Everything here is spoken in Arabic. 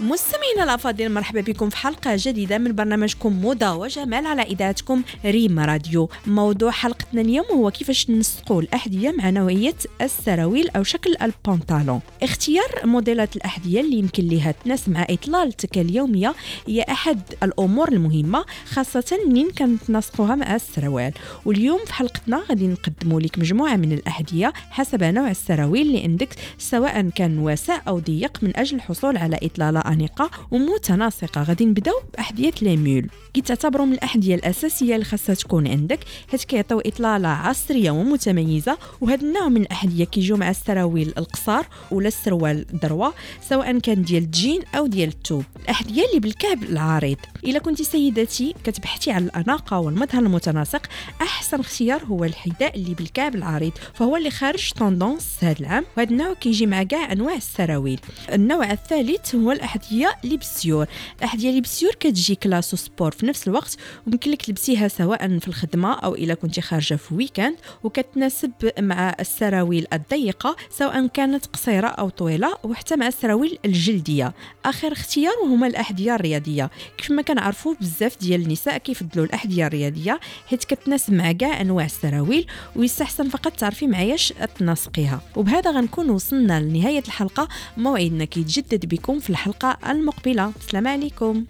مستمعينا الأفاضل مرحبا بكم في حلقة جديدة من برنامجكم موضة وجمال على إذاعتكم ريم راديو. موضوع حلقتنا اليوم هو كيفاش نسقوا الأحذية مع نوعية السراويل أو شكل البنطالون اختيار موديلات الأحذية اللي يمكن لها تناسب مع إطلالتك اليومية هي أحد الأمور المهمة خاصة منين كنتناسقوها مع السروال واليوم في حلقتنا غادي نقدموا لك مجموعة من الأحذية حسب نوع السراويل اللي عندك سواء كان واسع أو ضيق من أجل الحصول على إطلالة انيقه ومتناسقة. غادي نبدأو بأحذية les mules كي تعتبروا من الأحذية الأساسية اللي خاصها تكون عندك. حيت كيعطيو إطلالة عصرية ومتميزة. وهذا النوع من الأحذية كيجيو مع السراويل القصار ولا السروال droit سواء كان ديال الجين أو ديال التوب. الأحذية اللي بالكعب العريض. إلا كنتي سيدتي كتبحثي على الأناقة والمظهر المتناسق أحسن اختيار هو الحذاء اللي بالكعب العريض. فهو اللي خارج tendance هذا العام. وهذا النوع كيجي مع كاع أنواع السراويل. النوع الثالث هو الاحذيه اللي بالسيور الاحذيه اللي بالسيور كتجي classe و sport في نفس الوقت ويمكن لك تلبسيها سواء في الخدمة أو إلا كنتي خارجة في week-end وكتناسب مع السراويل الضيقة سواء كانت قصيرة أو طويلة وحتى مع السراويل الجلدية. آخر اختيار وهما الأحذية الرياضية. كيف ما كنعرفوا بزاف ديال النساء كيفضلوا الأحذية الرياضية حيت كتناسب مع كاع أنواع السراويل ويستحسن فقط تعرفي معاياش تناسقيها. وبهذا غنكون وصلنا لنهاية الحلقة. موعدنا كيتجدد بكم في الحلقة المقبلة. السلام عليكم.